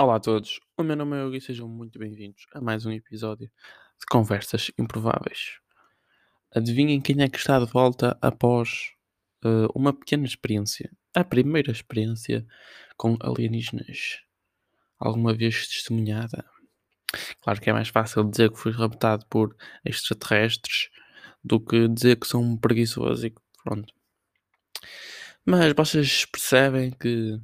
Olá a todos, o meu nome é Hugo e sejam muito bem-vindos a mais um episódio de Conversas Improváveis. Adivinhem quem é que está de volta após uh, uma pequena experiência, a primeira experiência com alienígenas, alguma vez testemunhada. Claro que é mais fácil dizer que fui raptado por extraterrestres do que dizer que sou um preguiçoso e pronto. Mas vocês percebem que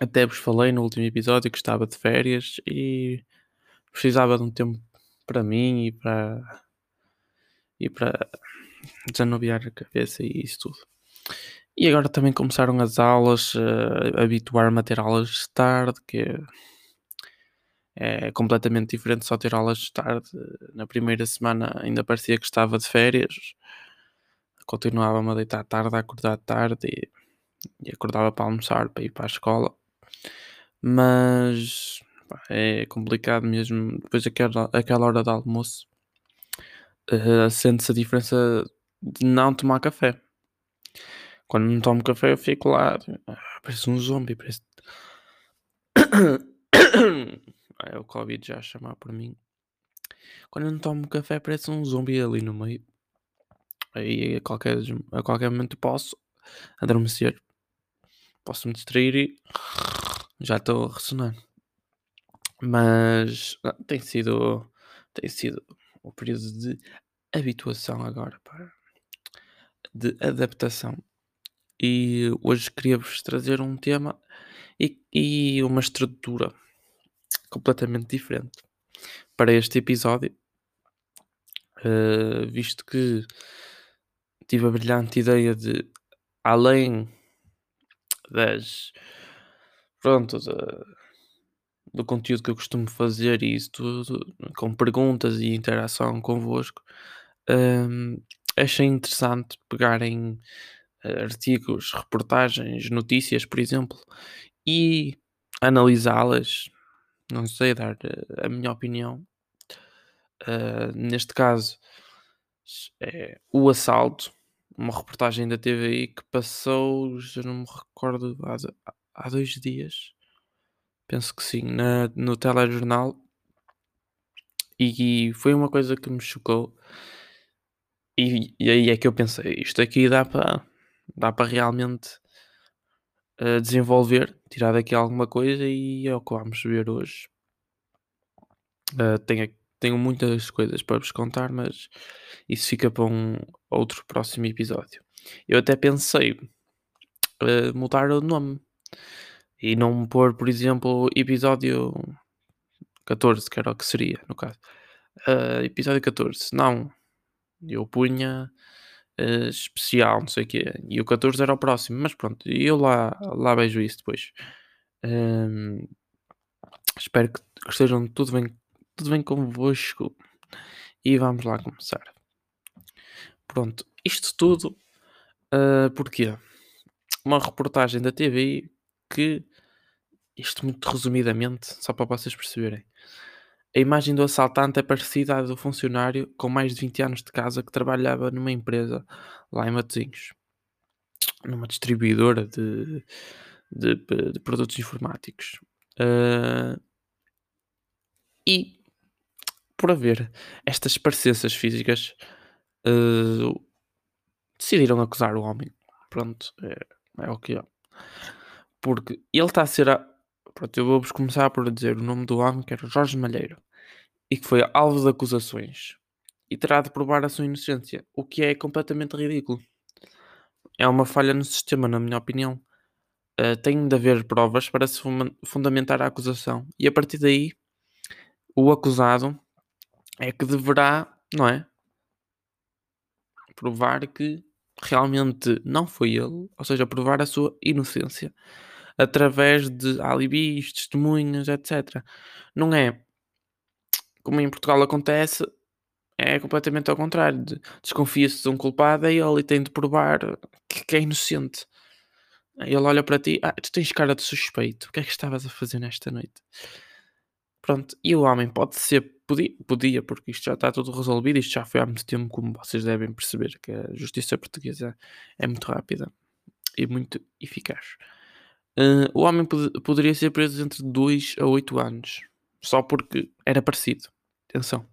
até vos falei no último episódio que estava de férias e precisava de um tempo para mim e para e para desanuviar a cabeça e isso tudo. E agora também começaram as aulas, uh, habituar-me a ter aulas de tarde, que é, completamente diferente só ter aulas de tarde. Na primeira semana ainda parecia que estava de férias, continuava-me a deitar tarde, a acordar tarde e, e acordava para almoçar, para ir para a escola mas pá, é complicado mesmo. Depois daquela, aquela hora de almoço, uh, sente-se a diferença de não tomar café. Quando não tomo café, eu fico lá, ah, parece um zombie, parece. é o Covid já a chamar por mim. Quando eu não tomo café, parece um zombie ali no meio. Aí a qualquer, a qualquer momento posso adormecer, posso me distrair e já estou a ressonar. Mas ah, tem sido tem sido um período de habituação agora, de adaptação. E hoje queria-vos trazer um tema e, e uma estrutura completamente diferente para este episódio, uh, visto que tive a brilhante ideia de, além das pronto, do conteúdo que eu costumo fazer e isso tudo, com perguntas e interação convosco, um, achei interessante pegarem eh, artigos, reportagens, notícias, por exemplo, e analisá-las, não sei, dar eh, a minha opinião. Uh, neste caso, é o assalto, uma reportagem da TVI que passou, já não me recordo, há, dois dias, penso que sim, na, no telejornal. E, foi uma coisa que me chocou. E, e aí é que eu pensei, isto aqui dá para dá para realmente uh, desenvolver, tirar daqui alguma coisa e é o que vamos ver hoje. Uh, tenho, tenho muitas coisas para vos contar, mas isso fica para um outro próximo episódio. Eu até pensei uh, mudar o nome e não pôr, por exemplo, episódio 14, que era o que seria, no caso. Uh, episódio 14, não. Eu punha uh, especial, não sei o quê. E o 14 era o próximo, mas pronto, eu lá, lá vejo isso depois. Um, espero que, que estejam tudo bem, tudo bem convosco. E vamos lá começar. Pronto, isto tudo uh, porquê? Uma reportagem da TV que, isto muito resumidamente, só para vocês perceberem, a imagem do assaltante é parecida à do funcionário com mais de 20 anos de casa que trabalhava numa empresa lá em Matosinhos, numa distribuidora de, de, de produtos informáticos. Uh, e por haver estas parecenças físicas, uh, decidiram acusar o homem. Pronto, é, é o que é. Porque ele está a ser. A... Pronto, eu vou-vos começar por dizer o nome do homem, que era Jorge Malheiro, e que foi alvo de acusações. E terá de provar a sua inocência, o que é completamente ridículo. É uma falha no sistema, na minha opinião. Uh, tem de haver provas para se fundamentar a acusação. E a partir daí, o acusado é que deverá, não é? Provar que realmente não foi ele, ou seja, provar a sua inocência através de alibis, testemunhas, etc. Não é como em Portugal acontece, é completamente ao contrário. De, Desconfia-se de um culpado e ele tem de provar que, que é inocente. Ele olha para ti, ah, tu tens cara de suspeito, o que é que estavas a fazer nesta noite? Pronto, e o homem pode ser, podia, podia, porque isto já está tudo resolvido, isto já foi há muito tempo, como vocês devem perceber, que a justiça portuguesa é muito rápida e muito eficaz. Uh, o homem pod poderia ser preso entre 2 a 8 anos, só porque era parecido. Atenção.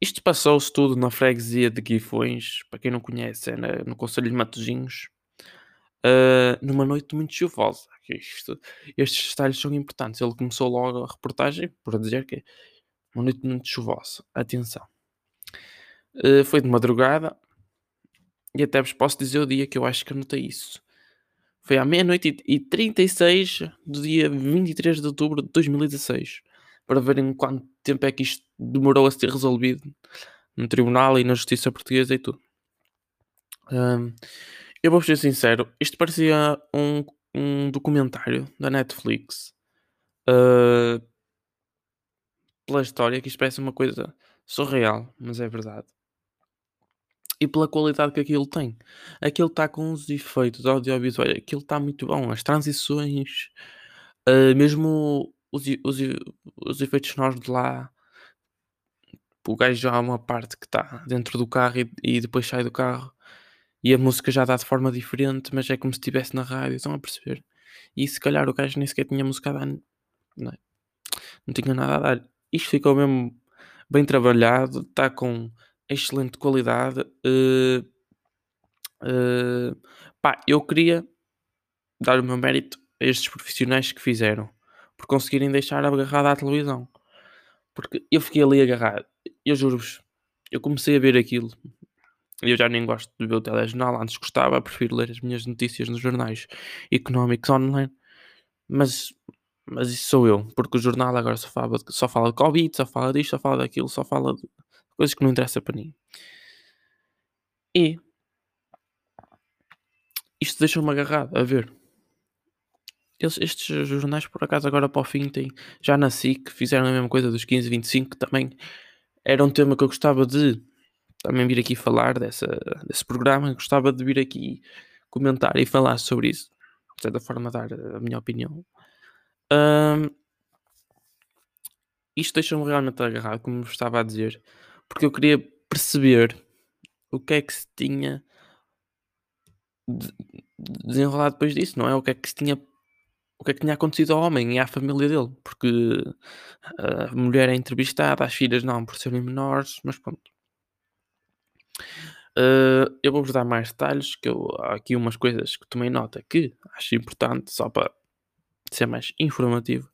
Isto passou-se tudo na freguesia de Guifões, para quem não conhece, é na, no Conselho de Matosinhos, uh, numa noite muito chuvosa. Isto, estes detalhes são importantes. Ele começou logo a reportagem por dizer que é uma noite muito chuvosa. Atenção. Uh, foi de madrugada e até vos posso dizer o dia que eu acho que anotei isso. Foi à meia-noite e 36 do dia 23 de outubro de 2016. Para verem quanto tempo é que isto demorou a ser resolvido no tribunal e na justiça portuguesa e tudo. Um, eu vou ser sincero, isto parecia um, um documentário da Netflix. Uh, pela história, que isto parece uma coisa surreal, mas é verdade e pela qualidade que aquilo tem. Aquilo está com os efeitos audiovisuais, aquilo está muito bom. As transições, uh, mesmo os, os, os efeitos sonoros de lá. O gajo já há uma parte que está dentro do carro e, e, depois sai do carro e a música já dá de forma diferente, mas é como se estivesse na rádio. Estão a perceber? E se calhar o gajo nem sequer tinha música a dar, não, é? não tinha nada a dar. Isto ficou mesmo bem trabalhado, está com excelente qualidade. Uh, uh, pá, eu queria dar o meu mérito a estes profissionais que fizeram por conseguirem deixar agarrado à televisão. Porque eu fiquei ali agarrado. Eu juro-vos, eu comecei a ver aquilo. Eu já nem gosto de ver o telejornal, antes gostava, prefiro ler as minhas notícias nos jornais económicos online. Mas, mas isso sou eu, porque o jornal agora só fala, só fala de Covid, só fala disto, só fala daquilo, só fala de coisas que não interessam para ninguém. E isto deixa-me agarrado a ver. Eles, estes jornais, por acaso, agora para o fim, têm, já na SIC, fizeram a mesma coisa dos 15, 25, que também era um tema que eu gostava de também vir aqui falar dessa, desse programa. Gostava de vir aqui comentar e falar sobre isso, de certa forma, dar a minha opinião. Um, isto deixa-me realmente agarrado, como estava a dizer porque eu queria perceber o que é que se tinha desenrolado depois disso, não é? O que é que se tinha o que é que tinha acontecido ao homem e à família dele, porque a mulher é entrevistada, as filhas não, por serem menores, mas pronto. Uh, eu vou-vos dar mais detalhes, que eu, há aqui umas coisas que tomei nota que acho importante, só para ser mais informativo.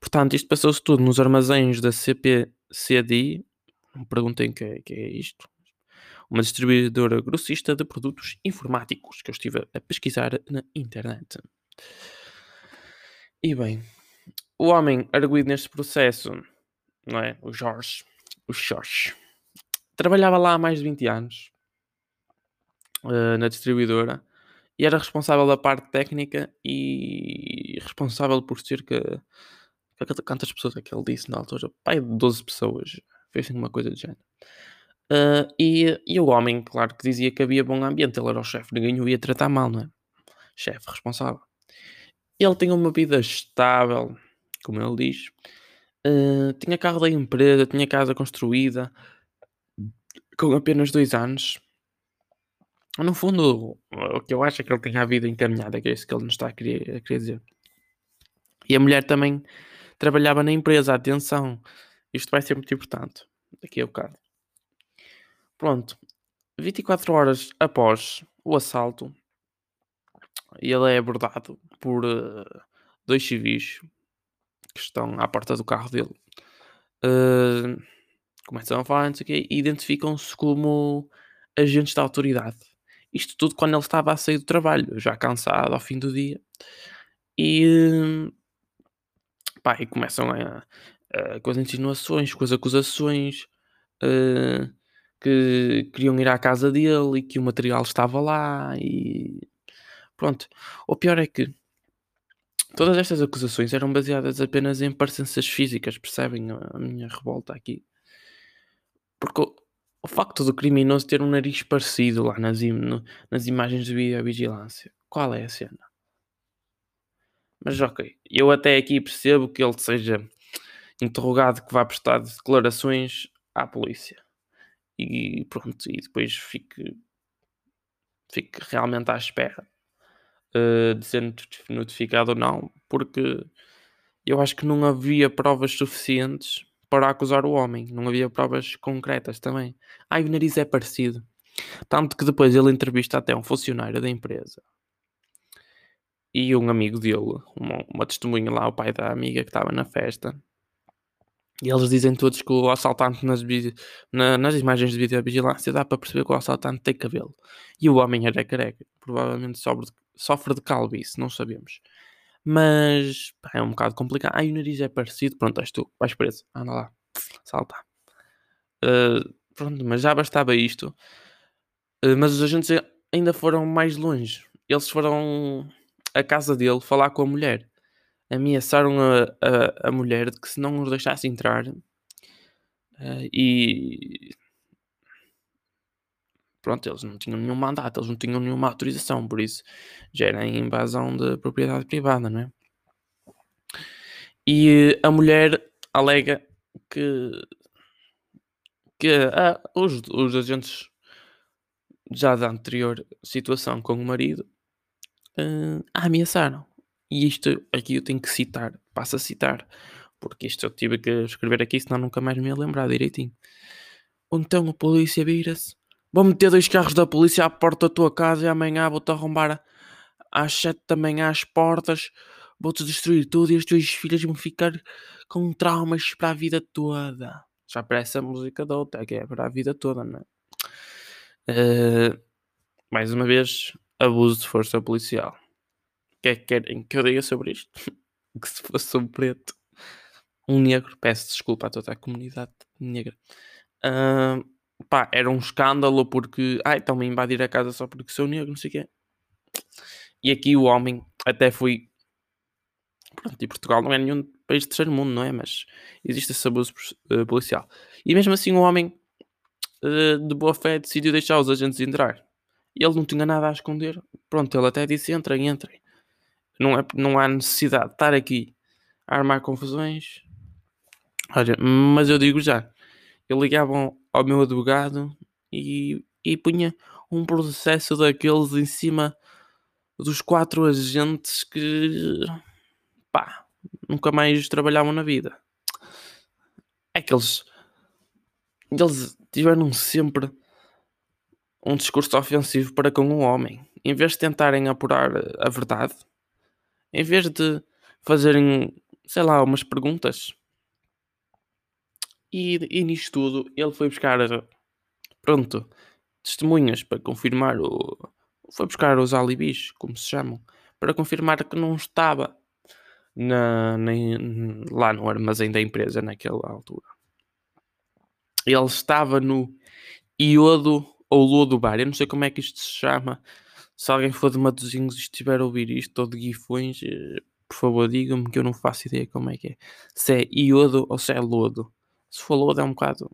Portanto, isto passou-se tudo nos armazéns da CPCDI, me perguntem o que, é, que é isto. Uma distribuidora grossista de produtos informáticos que eu estive a pesquisar na internet. E bem, o homem arguído neste processo, não é? O Jorge, o Jorge, trabalhava lá há mais de 20 anos uh, na distribuidora e era responsável da parte técnica e responsável por cerca. Quantas pessoas é que ele disse na altura? Pai de 12 pessoas fez assim uma coisa de género. Uh, e, e o homem, claro que dizia que havia bom ambiente, ele era o chefe, ninguém o ia tratar mal, não é? Chefe responsável. Ele tinha uma vida estável, como ele diz, uh, tinha carro da empresa, tinha casa construída, com apenas dois anos. No fundo, o que eu acho é que ele tinha a vida encaminhada, que é isso que ele nos está a querer, a querer dizer. E a mulher também trabalhava na empresa, atenção, isto vai ser muito importante daqui a bocado. Pronto, 24 horas após o assalto, ele é abordado por uh, dois civis que estão à porta do carro dele. Uh, começam a falar, não sei o quê, e identificam-se como agentes da autoridade. Isto tudo quando ele estava a sair do trabalho, já cansado ao fim do dia. E, pá, e começam a, uh, com as insinuações, com as acusações uh, que queriam ir à casa dele e que o material estava lá e pronto. O pior é que todas estas acusações eram baseadas apenas em parecenças físicas, percebem a minha revolta aqui? Porque o, o facto do criminoso ter um nariz parecido lá nas, im nas imagens de videovigilância, qual é a cena? Mas ok, eu até aqui percebo que ele seja interrogado que vai prestar declarações à polícia. E pronto, e depois fique, fique realmente à espera uh, de ser notificado ou não, porque eu acho que não havia provas suficientes para acusar o homem, não havia provas concretas também. Ah, o nariz é parecido. Tanto que depois ele entrevista até um funcionário da empresa e um amigo dele, uma, uma testemunha lá, o pai da amiga que estava na festa. E eles dizem todos que o assaltante nas, na, nas imagens de videovigilância dá para perceber que o assaltante tem cabelo. E o homem era careca. Provavelmente sofre de, sofre de calvície, não sabemos. Mas pá, é um bocado complicado. Ah, o nariz é parecido. Pronto, és tu, vais preso. Anda lá, salta. Uh, pronto, mas já bastava isto. Uh, mas os agentes ainda foram mais longe. Eles foram à casa dele falar com a mulher ameaçaram a, a, a mulher de que se não os deixasse entrar uh, e pronto, eles não tinham nenhum mandato, eles não tinham nenhuma autorização, por isso já era invasão de propriedade privada, não é? E a mulher alega que, que ah, os, os agentes já da anterior situação com o marido uh, a ameaçaram. E isto aqui eu tenho que citar, passo a citar, porque isto eu tive que escrever aqui, senão nunca mais me ia lembrar direitinho. Então a polícia vira-se, vou meter dois carros da polícia à porta da tua casa e amanhã vou-te arrombar às sete da manhã às portas, vou-te destruir tudo e as tuas filhas vão ficar com traumas para a vida toda. Já parece a música da outra, que é para a vida toda, não é? Uh, mais uma vez, abuso de força policial que é que querem que eu diga sobre isto? que se fosse um preto, um negro, peço desculpa a toda a comunidade negra. Uh, pá, era um escândalo porque, ai, estão-me a invadir a casa só porque sou negro, não sei o quê. E aqui o homem até foi. Pronto, e Portugal não é nenhum país de terceiro mundo, não é? Mas existe esse abuso uh, policial. E mesmo assim o homem, uh, de boa fé, decidiu deixar os agentes entrar. E ele não tinha nada a esconder. Pronto, ele até disse: entrem, entrem. Não, é, não há necessidade de estar aqui a armar confusões. Olha, mas eu digo já, eu ligava ao meu advogado e, e punha um processo daqueles em cima dos quatro agentes que pá, nunca mais trabalhavam na vida. É que eles, eles tiveram sempre um discurso ofensivo para com o homem. Em vez de tentarem apurar a verdade, em vez de fazerem, sei lá, umas perguntas. E, e nisto tudo, ele foi buscar, pronto, testemunhas para confirmar o. Foi buscar os alibis, como se chamam, para confirmar que não estava na, na, lá no armazém da empresa naquela altura. Ele estava no iodo ou lodo bar, eu não sei como é que isto se chama, se alguém for de Matosinhos e estiver a ouvir isto ou de Guifões, eh, por favor digam-me que eu não faço ideia como é que é. Se é iodo ou se é lodo. Se for lodo é um bocado.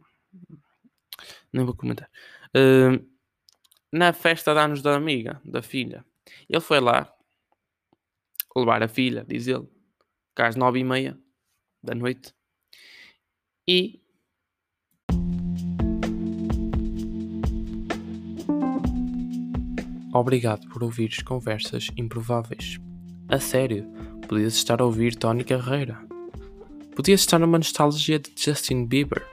Nem vou comentar. Uh, na festa de anos da amiga, da filha, ele foi lá levar a filha, diz ele, cá às nove e meia da noite. E Obrigado por ouvires conversas improváveis. A sério, podias estar a ouvir Tony Carreira. Podias estar numa nostalgia de Justin Bieber.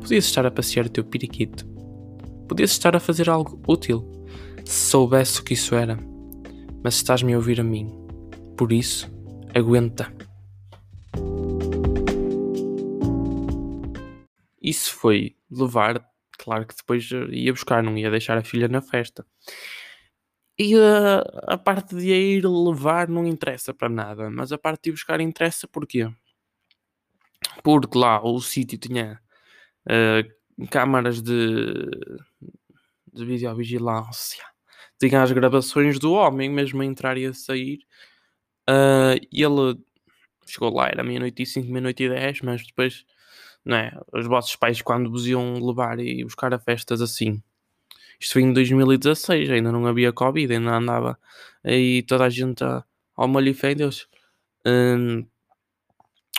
Podias estar a passear o teu periquito. Podias estar a fazer algo útil, se soubesse o que isso era. Mas estás-me a ouvir a mim. Por isso, aguenta. Isso foi levar, claro que depois ia buscar, não ia deixar a filha na festa. E a, a parte de ir levar não interessa para nada, mas a parte de ir buscar interessa porquê? Porque lá o sítio tinha uh, câmaras de, de videovigilância, tinha as gravações do homem mesmo a entrar e a sair. Uh, ele chegou lá, era meia-noite e cinco, meia-noite e dez, mas depois, é? Os vossos pais, quando vos iam levar e buscar a festas assim, isto foi em 2016, ainda não havia Covid, ainda andava aí toda a gente ao molho e fé em Deus.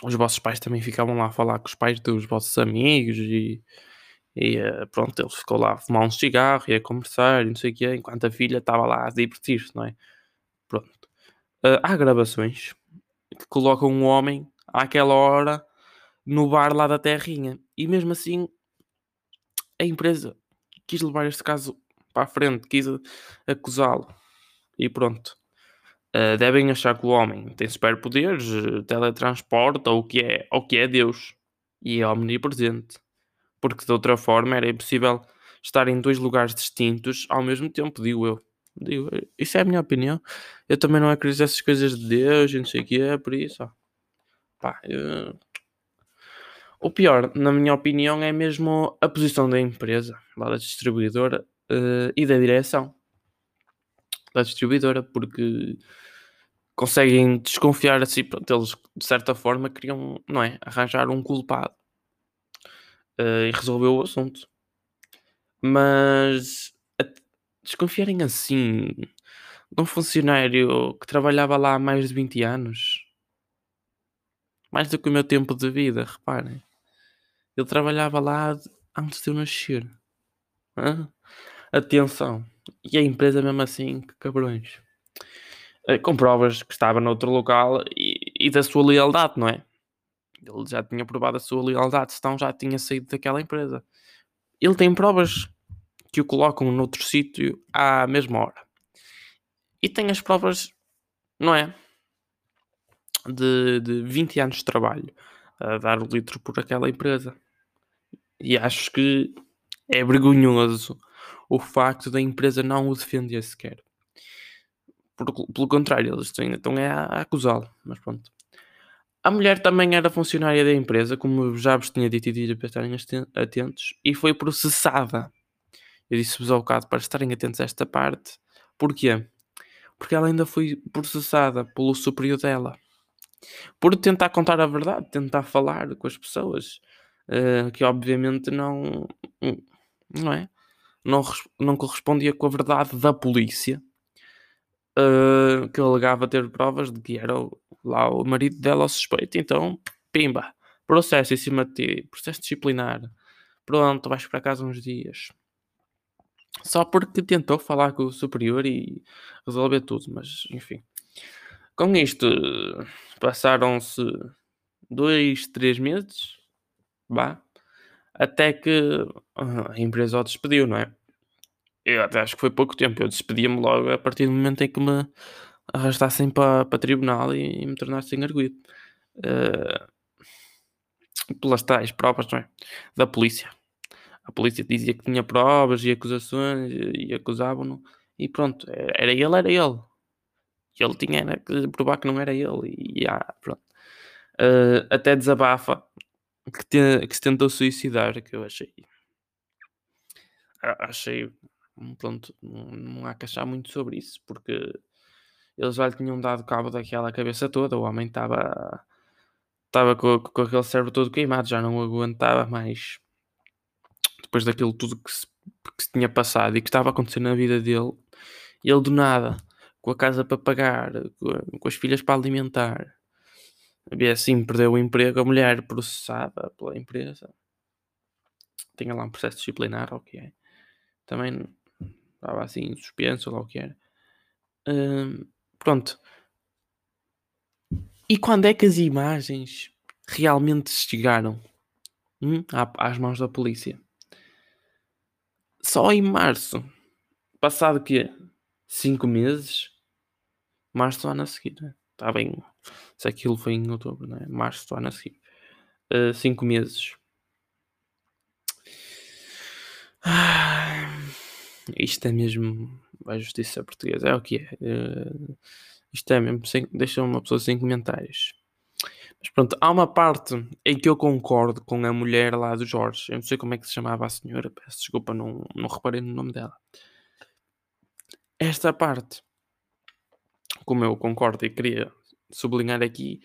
Os vossos pais também ficavam lá a falar com os pais dos vossos amigos e, e eh, pronto, ele ficou lá a fumar um cigarro e a conversar e não sei o quê, enquanto a filha estava lá a divertir-se, não é? Pronto. Uh, há gravações que colocam um homem àquela hora no bar lá da Terrinha. E mesmo assim, a empresa quis levar este caso para a frente, quis acusá-lo. E pronto. Uh, devem achar que o homem tem superpoderes, teletransporta, ou que é, ou que é Deus. E é omnipresente. Porque de outra forma era impossível estar em dois lugares distintos ao mesmo tempo, digo eu. Digo, isso é a minha opinião. Eu também não acredito nessas coisas de Deus e não sei o que é, por isso. Ó. Pá, eu... O pior, na minha opinião, é mesmo a posição da empresa, lá da distribuidora uh, e da direção da distribuidora, porque conseguem desconfiar assim, pronto, eles de certa forma queriam, não é, arranjar um culpado uh, e resolver o assunto. Mas desconfiarem assim de um funcionário que trabalhava lá há mais de 20 anos, mais do que o meu tempo de vida, reparem. Ele trabalhava lá antes de eu nascer. Hã? Atenção. E a empresa mesmo assim, que cabrões. Eh, com provas que estava noutro local e, e, da sua lealdade, não é? Ele já tinha provado a sua lealdade, senão já tinha saído daquela empresa. Ele tem provas que o colocam noutro sítio à mesma hora. E tem as provas, não é? De, de 20 anos de trabalho a dar o litro por aquela empresa. E acho que é vergonhoso o facto da empresa não o defender sequer. Por, pelo contrário, eles ainda estão a, acusá-lo. Mas pronto. A mulher também era funcionária da empresa, como já vos tinha dito e dito para estarem atentos, e foi processada. Eu disse-vos ao bocado para estarem atentos a esta parte. Porquê? Porque ela ainda foi processada pelo superior dela por tentar contar a verdade, tentar falar com as pessoas, uh, que obviamente não, não é? Não, não correspondia com a verdade da polícia, uh, que alegava ter provas de que era lá o marido dela o suspeito. Então, pimba, processo em cima de ti, processo disciplinar. Pronto, vais para casa uns dias. Só porque tentou falar com o superior e resolver tudo, mas enfim. Com isto, passaram-se dois, três meses, vá, até que a empresa o despediu, não é? Eu acho que foi pouco tempo, eu despedia-me logo a partir do momento em que me arrastassem para, para tribunal e, e me tornassem arguido. Uh, pelas tais provas, não é? Da polícia. A polícia dizia que tinha provas e acusações e, e acusavam-no. E pronto, era ele, era ele. Ele tinha que provar que não era ele. E ah, pronto. Uh, até desabafa que, te, que se tentou suicidar, que eu achei. Achei. Pronto, não, há que achar muito sobre isso, porque eles já lhe tinham dado cabo daquela cabeça toda. O homem estava. Estava com, com aquele cérebro todo queimado, já não aguentava mais. Depois daquilo tudo que se, que se tinha passado e que estava acontecendo na vida dele, ele do nada com a casa para pagar, com, as filhas para alimentar. Havia assim, perdeu o emprego, a mulher processada pela empresa. Tinha lá um processo disciplinar, ou o que é. Também estava assim, suspenso, ou o que era. Hum, pronto. E quando é que as imagens realmente chegaram hum, às mãos da polícia? Só em março. Passado que cinco meses, março do ano a seguir, né? Está bem. Se aquilo foi em outubro, né? Março ano a seguir. Uh, cinco meses. Ah, isto é mesmo a justiça portuguesa. É o que é. Uh, isto é mesmo. Sem, deixa uma pessoa sem comentários. Mas pronto, há uma parte em que eu concordo com a mulher lá do Jorge. Eu não sei como é que se chamava a senhora. Peço desculpa, não, não reparei no nome dela esta parte, como eu concordo e queria sublinhar aqui,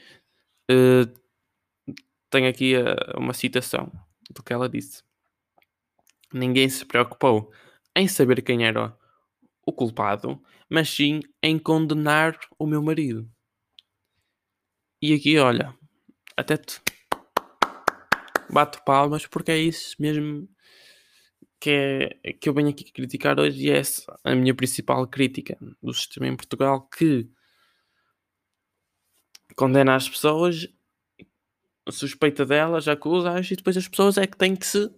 uh, tenho aqui uh, uma citação do que ela disse. Ninguém se preocupou em saber quem era o culpado, mas sim em condenar o meu marido. E aqui, olha, até te bato palmas porque é isso mesmo que, é, que eu venho aqui criticar hoje e é essa a minha principal crítica do sistema em Portugal que condena as pessoas, suspeita delas, acusa-as e depois as pessoas é que têm que se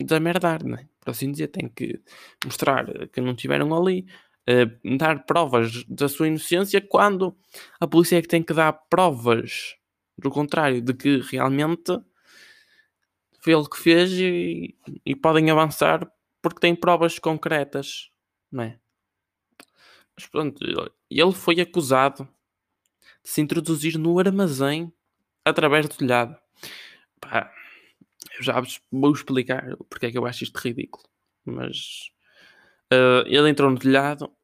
desamerdar, né? por assim dizer, têm que mostrar que não estiveram ali, uh, dar provas da sua inocência quando a polícia é que tem que dar provas do contrário, de que realmente foi ele que fez e, e podem avançar porque têm provas concretas, não é? Mas pronto, ele foi acusado de se introduzir no armazém através do telhado. Pá, eu já vou explicar porque é que eu acho isto ridículo. Mas uh, ele entrou no telhado,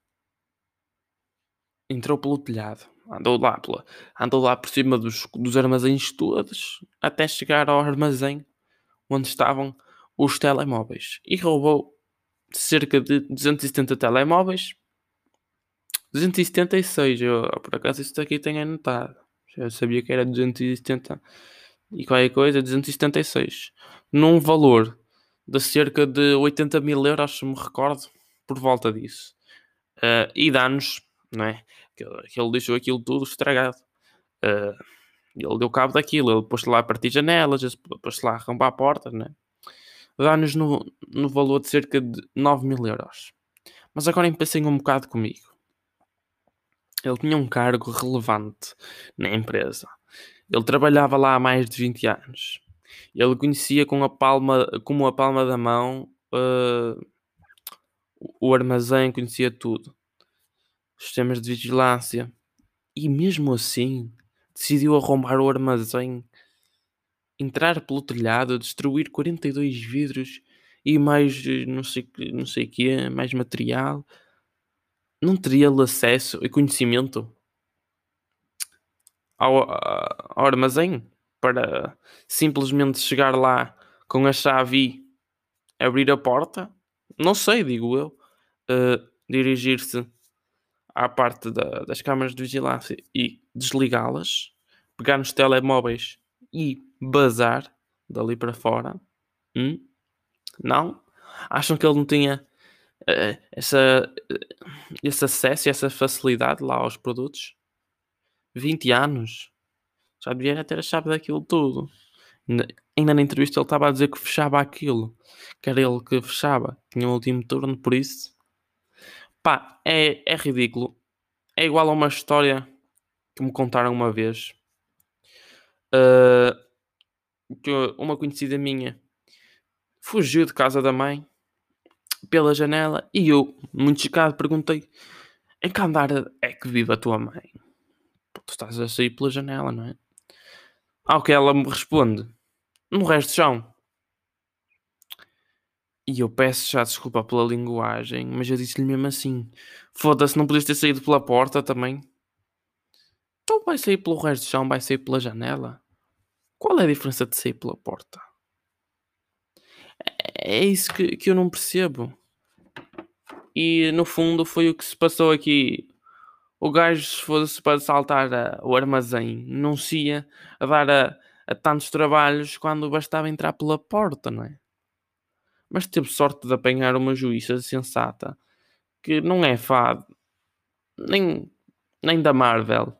entrou pelo telhado, andou lá, pela, andou lá por cima dos, dos armazéns todos até chegar ao armazém onde estavam os telemóveis e roubou cerca de 270 telemóveis 276, eu, por acaso isso aqui tenho anotado. Eu sabia que era 270 e qualquer coisa, 276. Num valor de cerca de 80 mil euros, se me recordo, por volta disso. Uh, e danos, não é? Que, que ele deixou aquilo tudo estragado. Uh, ele deu cabo daquilo, ele pôs lá a partir janelas, pôs lá a arrombar a porta, né? Danos no, no valor de cerca de 9 mil euros. Mas agora pensem um bocado comigo. Ele tinha um cargo relevante na empresa. Ele trabalhava lá há mais de 20 anos. Ele conhecia com a palma, como a palma da mão uh, o armazém, conhecia tudo. Sistemas de vigilância. E mesmo assim, decidiu arrombar o armazém, entrar pelo telhado, destruir 42 vidros e mais não sei, não sei o quê, mais material não teria ele acesso e conhecimento ao, ao armazém para simplesmente chegar lá com a chave e abrir a porta? Não sei, digo eu. Uh, Dirigir-se à parte da, das câmaras de vigilância e desligá-las, pegar nos telemóveis e bazar dali para fora. Hum? Não? Acham que ele não tinha uh, essa, uh, esse acesso e essa facilidade lá aos produtos. 20 anos. Já devia ter a chave daquilo tudo. Ainda, na entrevista ele estava a dizer que fechava aquilo. Que era ele que fechava. Tinha o último turno, por isso. Pá, é, é ridículo. É igual a uma história que me contaram uma vez. Uh, que uma conhecida minha fugiu de casa da mãe pela janela e eu, muito chocado, perguntei: em que andar é que vive a tua mãe? Tu estás a sair pela janela, não é? Ao que ela me responde: no resto do chão. E eu peço já desculpa pela linguagem, mas eu disse-lhe mesmo assim: foda-se, não podias ter saído pela porta também? Então vai sair pelo resto do chão, vai sair pela janela? Qual é a diferença de sair pela porta? É isso que, que eu não percebo. E no fundo foi o que se passou aqui. O gajo, se fosse para saltar a, o armazém, não se ia a dar a, a tantos trabalhos quando bastava entrar pela porta, não é? Mas teve sorte de apanhar uma juíza sensata que não é fado nem, nem da Marvel,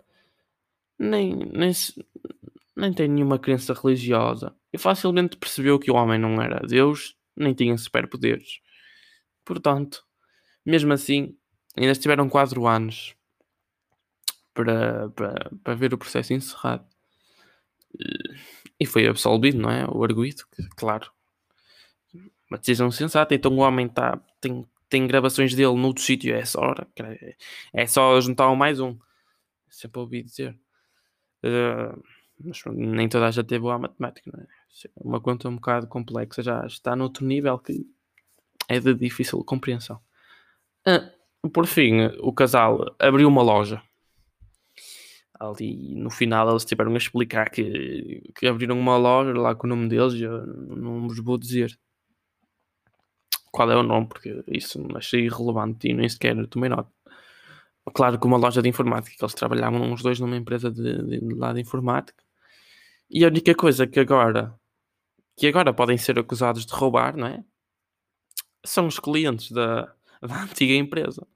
nem, nem, nem tem nenhuma crença religiosa e facilmente percebeu que o homem não era Deus nem tinha superpoderes. Portanto, mesmo assim, ainda estiveram 4 anos para, para, para ver o processo encerrado. E foi absolvido, não é? O arguído, claro. Uma decisão sensata. Então o homem tá, tem, tem gravações dele noutro sítio, é só, é só juntar um mais um. Sempre ouvi dizer. Uh, mas nem toda a gente teve boa matemática, não é? Uma conta um bocado complexa, já está noutro nível que é de difícil compreensão. Ah, por fim, o casal abriu uma loja. Ali no final eles tiveram a explicar que, que abriram uma loja lá com o nome deles. Eu não vos vou dizer qual é o nome, porque isso achei irrelevante e nem sequer tomei nota. Claro que uma loja de informática, que eles trabalhavam os dois numa empresa de, de, lá informática. E a única coisa que agora que agora podem ser acusados de roubar, não é? São os clientes da, da antiga empresa.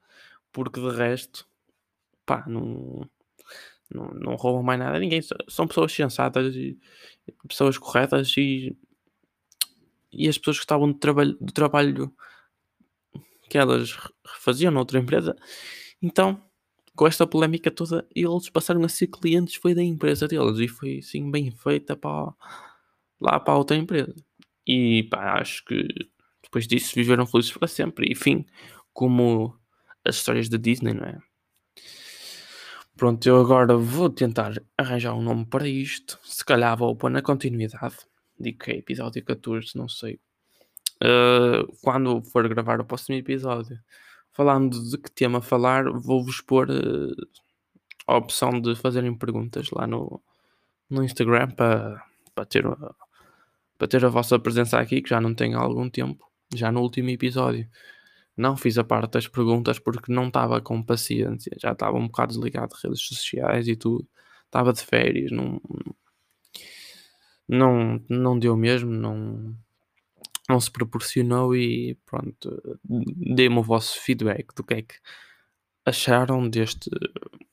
Porque de resto, pá, não, não, não roubam mais nada a ninguém. São pessoas sensatas e pessoas corretas e, e as pessoas que estavam do trabalho, do trabalho que elas faziam noutra empresa. Então, com esta polémica toda, eles passaram a ser clientes foi da empresa deles e foi assim bem feita para lá para outra empresa. E pá, acho que depois disso viveram felizes para sempre. E fim, como as histórias da Disney, não é? Pronto, eu agora vou tentar arranjar um nome para isto. Se calhar vou pôr na continuidade. Digo que é episódio 14, não sei. Uh, quando for gravar o próximo episódio, falando de que tema falar, vou-vos pôr uh, a opção de fazerem perguntas lá no, no Instagram para, para, ter, para ter a vossa presença aqui, que já não tenho há algum tempo. Já no último episódio não fiz a parte das perguntas porque não estava com paciência, já estava um bocado desligado de redes sociais e tudo. Estava de férias, não, não, não deu mesmo, não, não se proporcionou e pronto, dê-me o vosso feedback do que é que acharam deste,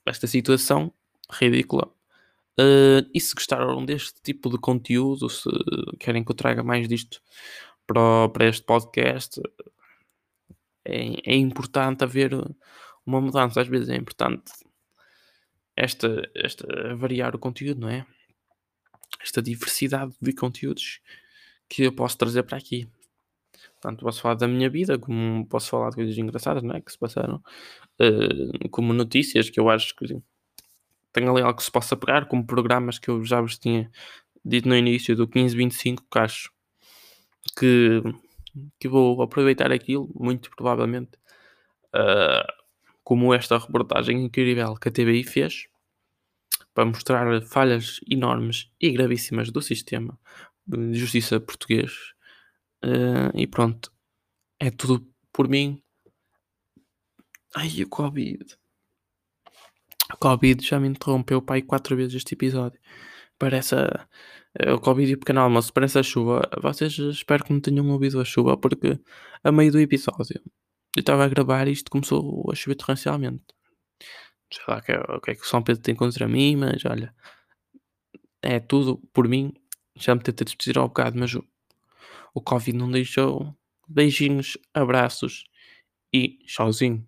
desta situação ridícula. Uh, e se gostaram deste tipo de conteúdo, se querem que eu traga mais disto para, para este podcast, é, é importante haver uma mudança. Às vezes é importante esta, esta variar o conteúdo, não é? Esta diversidade de conteúdos que eu posso trazer para aqui. Portanto, posso falar da minha vida, como posso falar de coisas engraçadas, não é? Que se passaram, uh, como notícias que eu acho que tem ali algo que se possa pegar, como programas que eu já vos tinha dito no início do 1525, que acho que que vou aproveitar aquilo, muito provavelmente, uh, como esta reportagem incrível que a TBI fez, para mostrar falhas enormes e gravíssimas do sistema de justiça português. Uh, e pronto, é tudo por mim. Ai, o Covid. O Covid já me interrompeu pai quatro vezes este episódio. Parece a, é o Covid e o pequeno almoço, parece a chuva. Vocês espero que não tenham ouvido a chuva, porque a meio do episódio eu estava a gravar e isto começou a chover torrencialmente. Sei lá o que, é, é que o São Pedro tem contra mim, mas olha, é tudo por mim. Já me tentei despedir ao bocado, mas o, o Covid não deixou. Beijinhos, abraços e tchauzinho.